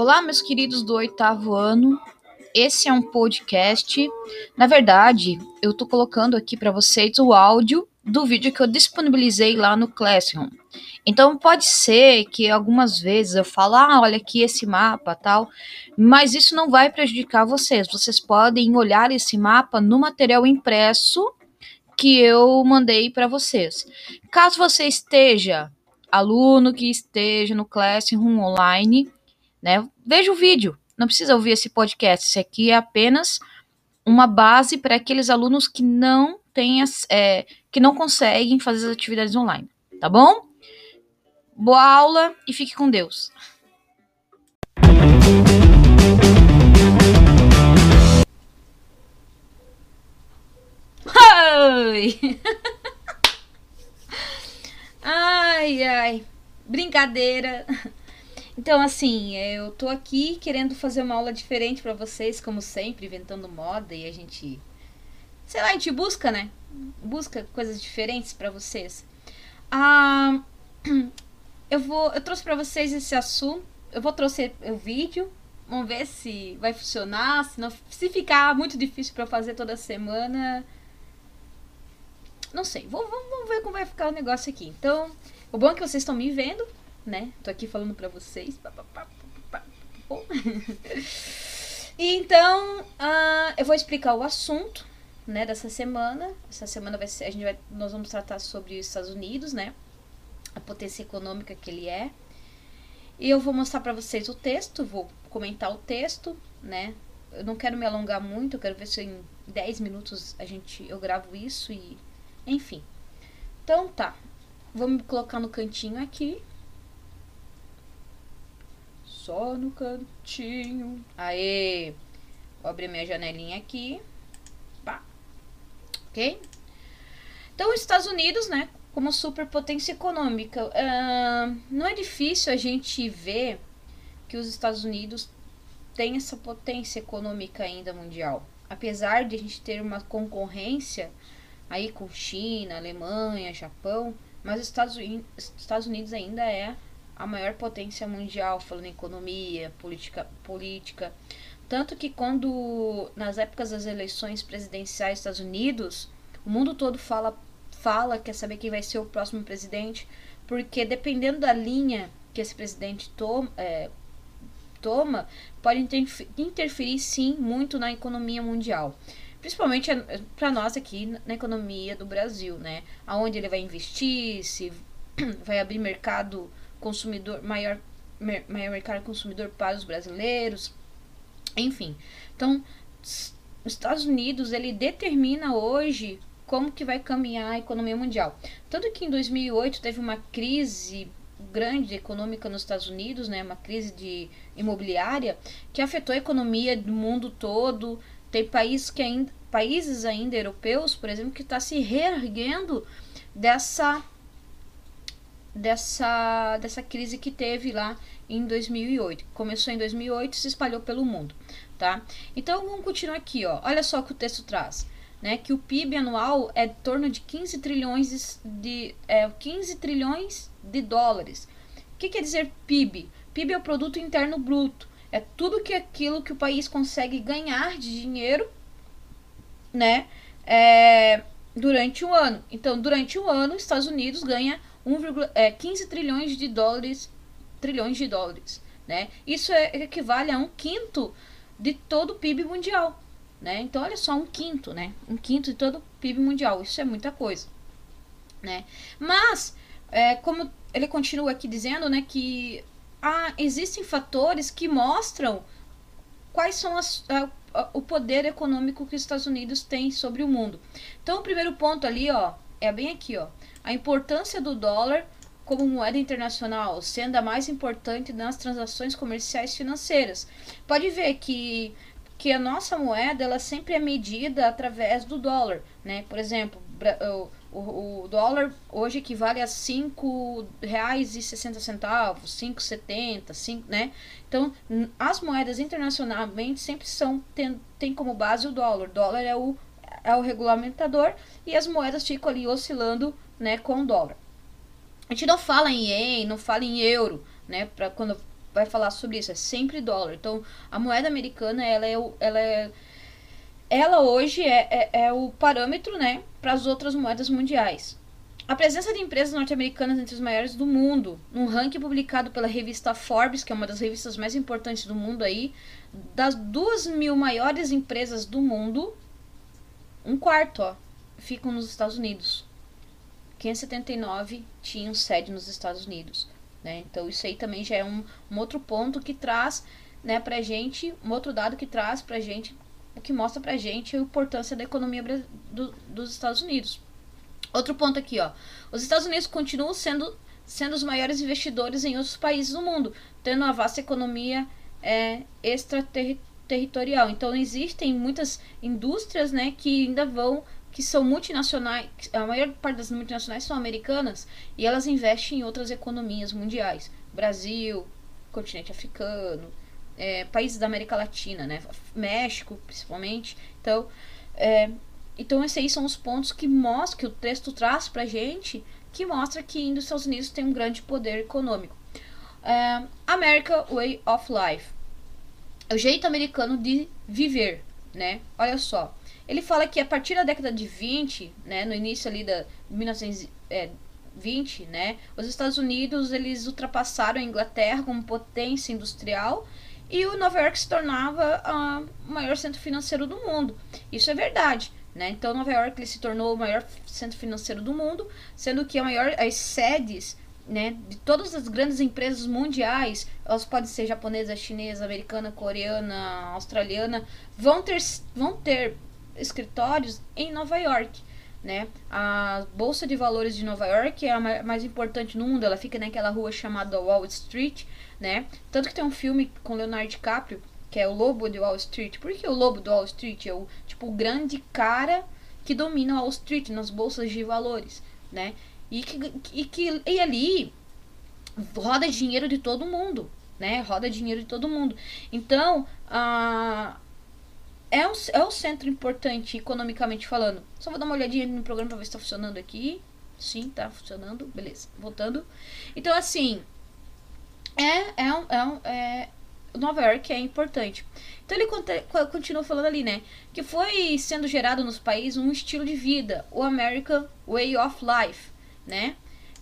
Olá, meus queridos do oitavo ano. Esse é um podcast. Na verdade, eu tô colocando aqui para vocês o áudio do vídeo que eu disponibilizei lá no Classroom. Então pode ser que algumas vezes eu falo, ah, olha aqui esse mapa, tal, mas isso não vai prejudicar vocês. Vocês podem olhar esse mapa no material impresso que eu mandei para vocês. Caso você esteja aluno que esteja no Classroom online, né? Veja o vídeo, não precisa ouvir esse podcast. Isso aqui é apenas uma base para aqueles alunos que não têm é, que não conseguem fazer as atividades online, tá bom? Boa aula e fique com Deus. Oi! ai, ai, brincadeira. Então, assim, eu tô aqui querendo fazer uma aula diferente para vocês, como sempre, inventando moda e a gente. Sei lá, a gente busca, né? Busca coisas diferentes para vocês. Ah, eu vou. Eu trouxe para vocês esse assunto. Eu vou trouxe o vídeo. Vamos ver se vai funcionar. Se, não, se ficar muito difícil para fazer toda semana. Não sei. Vamos ver como vai ficar o negócio aqui. Então, o bom é que vocês estão me vendo né? Tô aqui falando pra vocês. e então, uh, eu vou explicar o assunto, né, dessa semana. Essa semana vai ser, a gente vai, nós vamos tratar sobre os Estados Unidos, né? A potência econômica que ele é. E eu vou mostrar para vocês o texto, vou comentar o texto, né? Eu não quero me alongar muito, eu quero ver se em 10 minutos a gente eu gravo isso e enfim. Então tá. Me colocar no cantinho aqui só no cantinho. Aê! Vou abrir minha janelinha aqui. Pá. Ok? Então, os Estados Unidos, né? Como superpotência econômica. Uh, não é difícil a gente ver que os Estados Unidos têm essa potência econômica ainda mundial. Apesar de a gente ter uma concorrência aí com China, Alemanha, Japão, mas os Estados Unidos, Estados Unidos ainda é a maior potência mundial, falando em economia, política, política. Tanto que quando, nas épocas das eleições presidenciais dos Estados Unidos, o mundo todo fala, fala, quer saber quem vai ser o próximo presidente, porque dependendo da linha que esse presidente toma, é, toma pode interferir, sim muito na economia mundial. Principalmente é, para nós aqui na economia do Brasil, né? Aonde ele vai investir, se vai abrir mercado consumidor maior, maior mercado consumidor para os brasileiros, enfim. Então, os Estados Unidos ele determina hoje como que vai caminhar a economia mundial. Tanto que em 2008 teve uma crise grande econômica nos Estados Unidos, né, uma crise de imobiliária que afetou a economia do mundo todo. Tem países que ainda, países ainda europeus, por exemplo, que está se reerguendo dessa dessa, dessa crise que teve lá em 2008. Começou em 2008 e se espalhou pelo mundo, tá? Então vamos continuar aqui, ó. Olha só o que o texto traz, né? Que o PIB anual é de torno de 15 trilhões de, de é, 15 trilhões de dólares. O que quer dizer PIB? PIB é o produto interno bruto. É tudo que aquilo que o país consegue ganhar de dinheiro, né? É, durante o ano. Então, durante o ano, os Estados Unidos ganha 1, é, 15 trilhões de dólares, trilhões de dólares, né? Isso é, equivale a um quinto de todo o PIB mundial, né? Então olha só um quinto, né? Um quinto de todo o PIB mundial. Isso é muita coisa, né? Mas é, como ele continua aqui dizendo, né, que ah, existem fatores que mostram quais são as, a, a, o poder econômico que os Estados Unidos têm sobre o mundo. Então o primeiro ponto ali, ó, é bem aqui, ó a importância do dólar como moeda internacional, sendo a mais importante nas transações comerciais financeiras. Pode ver que, que a nossa moeda ela sempre é medida através do dólar, né? Por exemplo, o, o, dólar hoje equivale a R$ 5,60, 5,70, 5, né? Então, as moedas internacionalmente sempre são tem, tem como base o dólar. O dólar é o é o regulamentador e as moedas ficam ali oscilando né, com o dólar. A gente não fala em ien, não fala em euro, né, para quando vai falar sobre isso, é sempre dólar. Então, a moeda americana, ela é, ela é ela hoje é, é, é o parâmetro, né, para as outras moedas mundiais. A presença de empresas norte-americanas entre os maiores do mundo, num ranking publicado pela revista Forbes, que é uma das revistas mais importantes do mundo aí, das duas mil maiores empresas do mundo, um quarto, ó, ficam nos Estados Unidos. 579 tinham sede nos Estados Unidos. Né? Então isso aí também já é um, um outro ponto que traz né, pra gente, um outro dado que traz pra gente, o que mostra pra gente a importância da economia do, dos Estados Unidos. Outro ponto aqui, ó. Os Estados Unidos continuam sendo, sendo os maiores investidores em outros países do mundo, tendo uma vasta economia é, extraterritorial. Então, existem muitas indústrias né, que ainda vão, que são multinacionais, a maior parte das multinacionais são americanas e elas investem em outras economias mundiais. Brasil, continente africano, é, países da América Latina, né? México, principalmente. Então, é, então, esses aí são os pontos que mostram, que o texto traz pra gente, que mostra que os Estados Unidos tem um grande poder econômico. É, America Way of Life. É o jeito americano de viver, né? Olha só. Ele fala que a partir da década de 20, né, no início ali da 1920, né, os Estados Unidos eles ultrapassaram a Inglaterra como potência industrial e o Nova York se tornava uh, o maior centro financeiro do mundo. Isso é verdade. Né? Então, Nova York ele se tornou o maior centro financeiro do mundo, sendo que a maior, as sedes né, de todas as grandes empresas mundiais, elas podem ser japonesa, chinesa, americana, coreana, australiana, vão ter, vão ter escritórios em Nova York. Né? A Bolsa de Valores de Nova York é a mais importante no mundo, ela fica naquela rua chamada Wall Street, né? Tanto que tem um filme com Leonardo DiCaprio que é o lobo de Wall Street. Por que o lobo do Wall Street é o tipo o grande cara que domina Wall Street nas bolsas de valores, né? E que, e que e ali roda dinheiro de todo mundo, né? Roda dinheiro de todo mundo. Então, a é um, é um centro importante economicamente falando. Só vou dar uma olhadinha no programa para ver se está funcionando aqui. Sim, tá funcionando. Beleza. Voltando. Então, assim. É, é, um, é, um, é, Nova York é importante. Então ele continua falando ali, né? Que foi sendo gerado nos países um estilo de vida, o American Way of Life, né?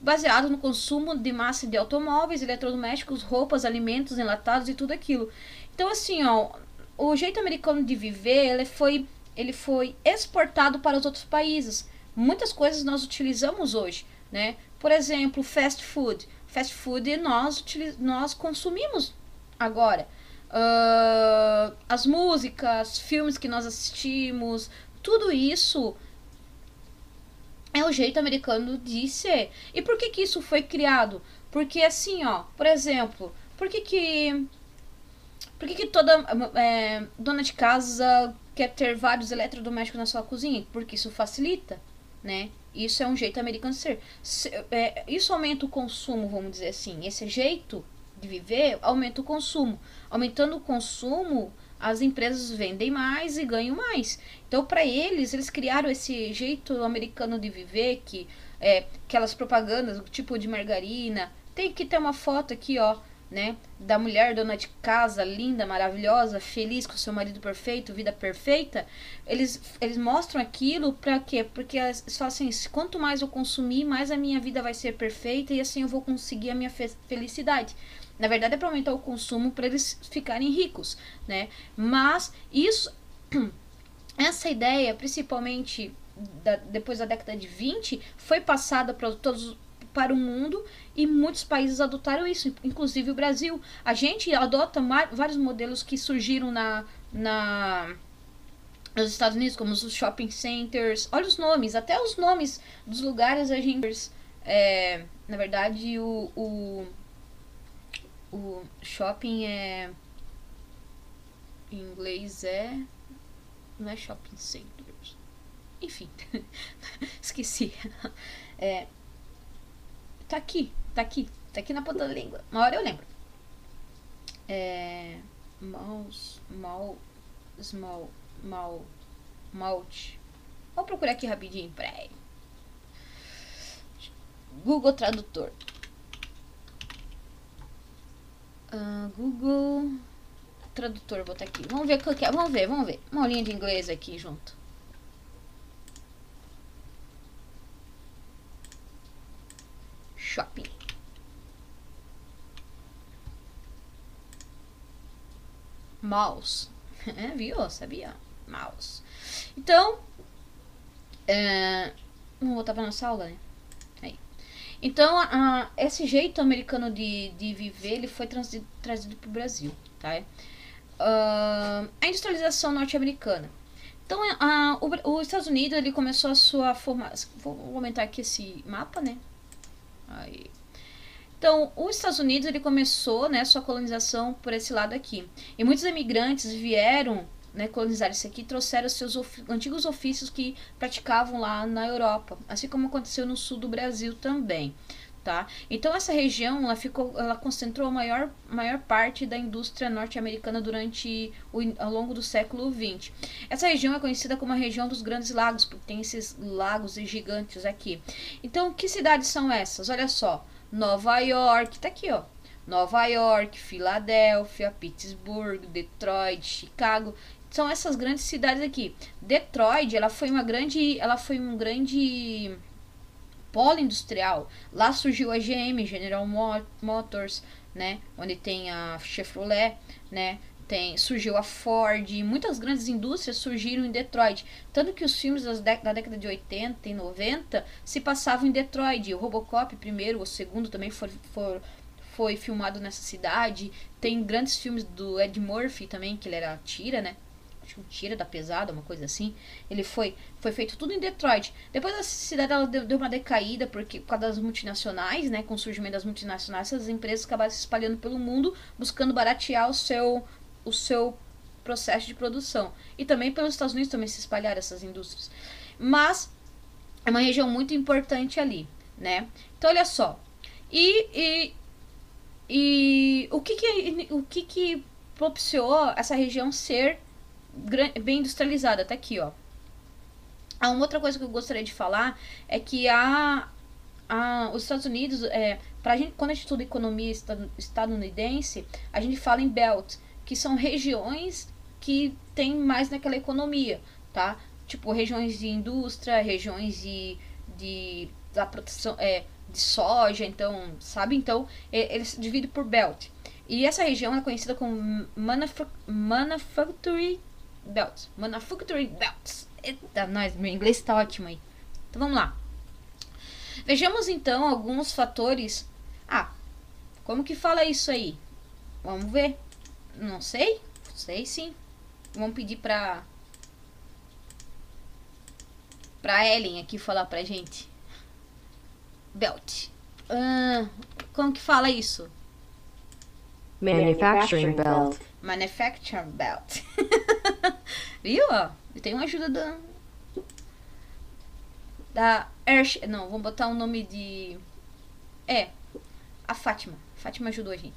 Baseado no consumo de massa de automóveis, eletrodomésticos, roupas, alimentos enlatados e tudo aquilo. Então, assim, ó, o jeito americano de viver, ele foi, ele foi exportado para os outros países. Muitas coisas nós utilizamos hoje, né? Por exemplo, fast food. Fast food nós, nós consumimos Agora, uh, as músicas, filmes que nós assistimos, tudo isso é o jeito americano de ser. E por que que isso foi criado? Porque assim, ó, por exemplo, por que que por que, que toda é, dona de casa quer ter vários eletrodomésticos na sua cozinha? Porque isso facilita, né? Isso é um jeito americano de ser. É, isso aumenta o consumo, vamos dizer assim. Esse jeito de viver, aumenta o consumo. Aumentando o consumo, as empresas vendem mais e ganham mais. Então, para eles, eles criaram esse jeito americano de viver, que é aquelas propagandas, tipo de margarina. Tem que ter uma foto aqui, ó, né, da mulher dona de casa, linda, maravilhosa, feliz com seu marido perfeito, vida perfeita. Eles, eles mostram aquilo para quê? Porque falam assim: quanto mais eu consumir, mais a minha vida vai ser perfeita e assim eu vou conseguir a minha fe felicidade. Na verdade é para aumentar o consumo para eles ficarem ricos, né? Mas isso essa ideia, principalmente da, depois da década de 20, foi passada para todos para o mundo e muitos países adotaram isso, inclusive o Brasil. A gente adota vários modelos que surgiram na, na nos Estados Unidos, como os shopping centers. Olha os nomes, até os nomes dos lugares a gente. É, na verdade, o, o o shopping é. Em inglês é. Não é shopping centers. Enfim, esqueci. É, tá aqui, tá aqui, tá aqui na ponta da língua. Uma hora eu lembro. É. Mouse, mal, small, mal, malt. Vou procurar aqui rapidinho, peraí. Google Tradutor. Uh, Google Tradutor, vou botar aqui. Vamos ver o que é. Vamos ver, vamos ver. Uma aulinha de inglês aqui junto. Shopping. Mouse. É, viu? Sabia? Mouse. Então, é, vamos voltar para nossa aula, né? Então, a, esse jeito americano de, de viver, ele foi trazido, trazido para o Brasil, tá? Uh, a industrialização norte-americana. Então, a, o, os Estados Unidos, ele começou a sua formação... Vou aumentar aqui esse mapa, né? Aí. Então, os Estados Unidos ele começou né, sua colonização por esse lado aqui. E muitos imigrantes vieram né, isso aqui trouxeram seus of antigos ofícios que praticavam lá na Europa, assim como aconteceu no sul do Brasil também. Tá? Então essa região ela ficou, ela concentrou a maior, maior parte da indústria norte-americana durante o, ao longo do século XX. Essa região é conhecida como a região dos Grandes Lagos, porque tem esses lagos gigantes aqui. Então que cidades são essas? Olha só, Nova York, tá aqui, ó. Nova York, Filadélfia, Pittsburgh, Detroit, Chicago. São essas grandes cidades aqui. Detroit, ela foi uma grande, ela foi um grande polo industrial. Lá surgiu a GM, General Motors, né, onde tem a Chevrolet, né? Tem, surgiu a Ford, muitas grandes indústrias surgiram em Detroit. Tanto que os filmes da década de 80 e 90 se passavam em Detroit. O Robocop, primeiro, o segundo também foi, foi, foi filmado nessa cidade. Tem grandes filmes do Ed Murphy também, que ele era tira, né? Acho que um tira da pesada, uma coisa assim. Ele foi foi feito tudo em Detroit. Depois a cidade ela deu, deu, uma decaída porque por causa das multinacionais, né, com o surgimento das multinacionais, essas empresas acabaram se espalhando pelo mundo, buscando baratear o seu o seu processo de produção. E também pelos Estados Unidos também se espalharam essas indústrias. Mas é uma região muito importante ali, né? Então olha só. E, e, e o que que o que que propiciou essa região ser bem industrializada, tá aqui, ó. Ah, uma outra coisa que eu gostaria de falar é que a, a, os Estados Unidos, é, pra gente, quando a gente estuda economia estadunidense, a gente fala em belt, que são regiões que tem mais naquela economia, tá? Tipo, regiões de indústria, regiões de, de da proteção é, de soja, então, sabe? Então, eles dividem por belt. E essa região é conhecida como Manufacturing belts. Manufacturing belts. Eita, nós, meu inglês está ótimo aí. Então vamos lá. Vejamos então alguns fatores. Ah, como que fala isso aí? Vamos ver. Não sei? Sei sim. Vamos pedir pra. Pra Ellen aqui falar pra gente. Belt. Ah, como que fala isso? Manufacturing belt. Manufacturing belt. Viu? Ó, tem uma ajuda da. Da Ersh. Não, vamos botar o um nome de. É. A Fátima. A Fátima ajudou a gente.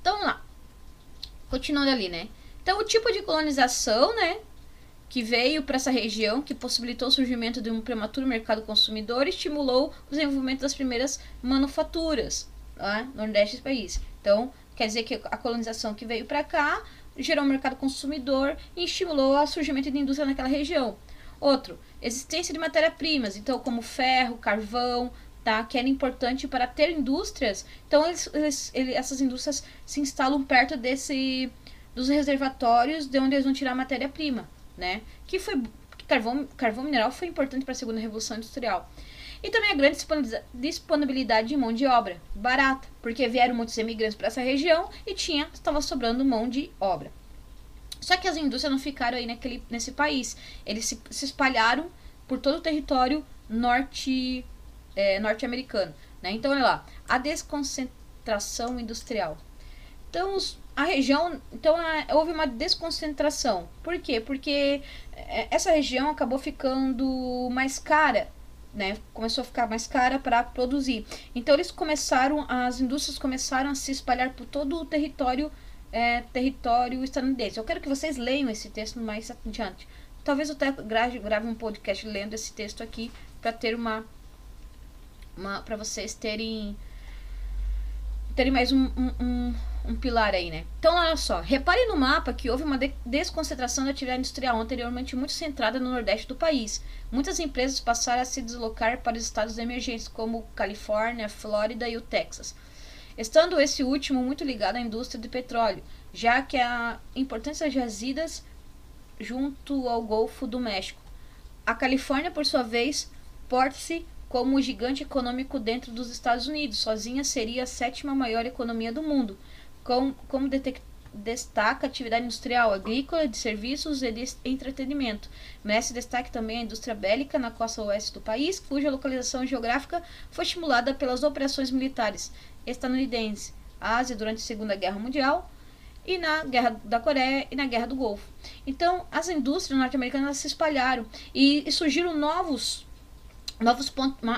Então vamos lá. Continuando ali, né? Então o tipo de colonização, né? Que veio para essa região, que possibilitou o surgimento de um prematuro mercado consumidor, estimulou o desenvolvimento das primeiras manufaturas lá no Nordeste do país. Então, quer dizer que a colonização que veio para cá gerou um mercado consumidor e estimulou o surgimento de indústria naquela região. Outro, existência de matéria-primas, então como ferro, carvão, tá, que era importante para ter indústrias. Então eles, eles, eles, essas indústrias se instalam perto desse dos reservatórios de onde eles vão tirar matéria-prima, né? Que foi carvão, carvão mineral foi importante para a segunda revolução industrial. E também a grande disponibilidade de mão de obra barata, porque vieram muitos imigrantes para essa região e tinha estava sobrando mão de obra. Só que as indústrias não ficaram aí naquele, nesse país. Eles se, se espalharam por todo o território norte, é, norte-americano. Né? Então, olha lá, a desconcentração industrial. Então, os, a região, então a, houve uma desconcentração. Por quê? Porque é, essa região acabou ficando mais cara né, começou a ficar mais cara para produzir. Então eles começaram, as indústrias começaram a se espalhar por todo o território é, território estadunidense. Eu quero que vocês leiam esse texto mais adiante. Talvez eu até grave, grave um podcast lendo esse texto aqui para ter uma, uma para vocês terem terem mais um, um, um pilar aí, né? Então, olha só, repare no mapa que houve uma de desconcentração da atividade industrial anteriormente muito centrada no nordeste do país. Muitas empresas passaram a se deslocar para os estados emergentes, como Califórnia, Flórida e o Texas. Estando esse último muito ligado à indústria de petróleo, já que a importância das jazidas junto ao Golfo do México. A Califórnia, por sua vez, porta-se como o gigante econômico dentro dos Estados Unidos. Sozinha seria a sétima maior economia do mundo com, como destaca a atividade industrial, agrícola, de serviços e de entretenimento. Merece destaque também a indústria bélica na costa oeste do país, cuja localização geográfica foi estimulada pelas operações militares estadunidenses, Ásia durante a Segunda Guerra Mundial e na Guerra da Coreia e na Guerra do Golfo. Então, as indústrias norte-americanas se espalharam e, e surgiram novos novos,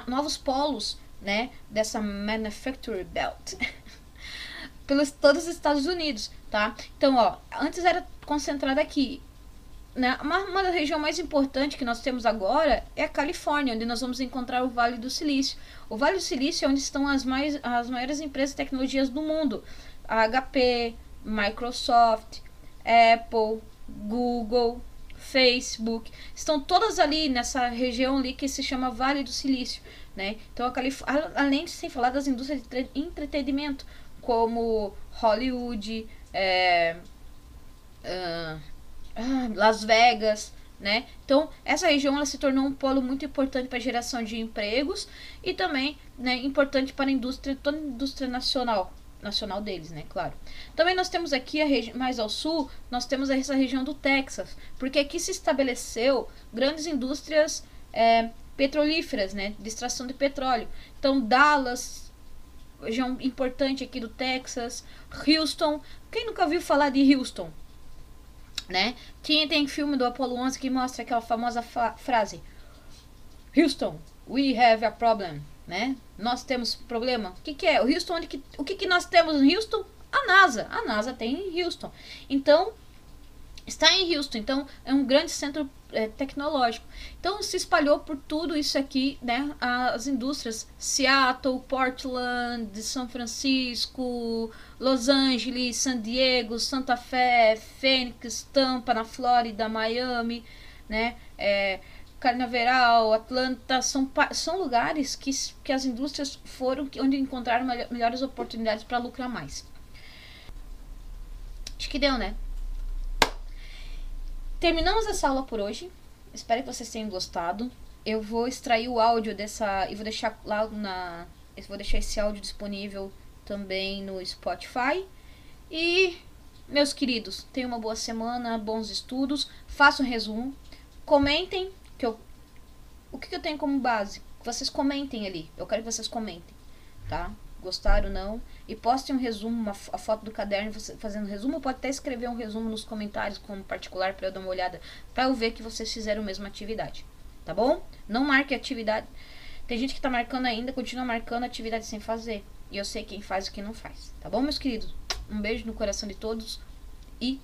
novos polos né, dessa manufacturing belt. pelos todos os Estados Unidos, tá? Então, ó, antes era concentrada aqui. Né? Uma, uma das regiões mais importantes que nós temos agora é a Califórnia, onde nós vamos encontrar o Vale do Silício. O Vale do Silício é onde estão as, mais, as maiores empresas de tecnologias do mundo. A HP, Microsoft, Apple, Google, Facebook, estão todas ali nessa região ali que se chama Vale do Silício, né? Então a Califórnia, além de sem falar das indústrias de entretenimento, como Hollywood, é, uh, Las Vegas, né? Então, essa região ela se tornou um polo muito importante para a geração de empregos e também né, importante para a indústria, toda a indústria nacional, nacional deles, né? Claro. Também nós temos aqui, a mais ao sul, nós temos essa região do Texas, porque aqui se estabeleceu grandes indústrias é, petrolíferas, né? De extração de petróleo. Então, Dallas, região importante aqui do Texas, Houston. Quem nunca ouviu falar de Houston? Né? Tinha, tem filme do Apollo 11 que mostra aquela famosa frase: Houston, we have a problem, né? Nós temos problema. O que, que é? O Houston, onde que, o que, que nós temos em Houston? A NASA. A NASA tem em Houston. Então, está em Houston, então é um grande centro é, tecnológico. Então se espalhou por tudo isso aqui, né? As indústrias Seattle, Portland, São Francisco, Los Angeles, San Diego, Santa Fé, Phoenix, Tampa na Flórida, Miami, né? É, Carnaveral, Atlanta, são, são lugares que, que as indústrias foram onde encontraram melhores oportunidades para lucrar mais. Acho que deu, né? Terminamos essa aula por hoje. Espero que vocês tenham gostado. Eu vou extrair o áudio dessa e vou deixar lá na eu vou deixar esse áudio disponível também no Spotify. E meus queridos, tenham uma boa semana, bons estudos, façam um resumo, comentem que eu o que, que eu tenho como base. Vocês comentem ali. Eu quero que vocês comentem, tá? Gostaram ou não. E postem um resumo, uma, a foto do caderno fazendo resumo. Pode até escrever um resumo nos comentários como particular para eu dar uma olhada, para eu ver que vocês fizeram a mesma atividade. Tá bom? Não marque atividade. Tem gente que tá marcando ainda, continua marcando atividade sem fazer. E eu sei quem faz e quem não faz. Tá bom, meus queridos? Um beijo no coração de todos e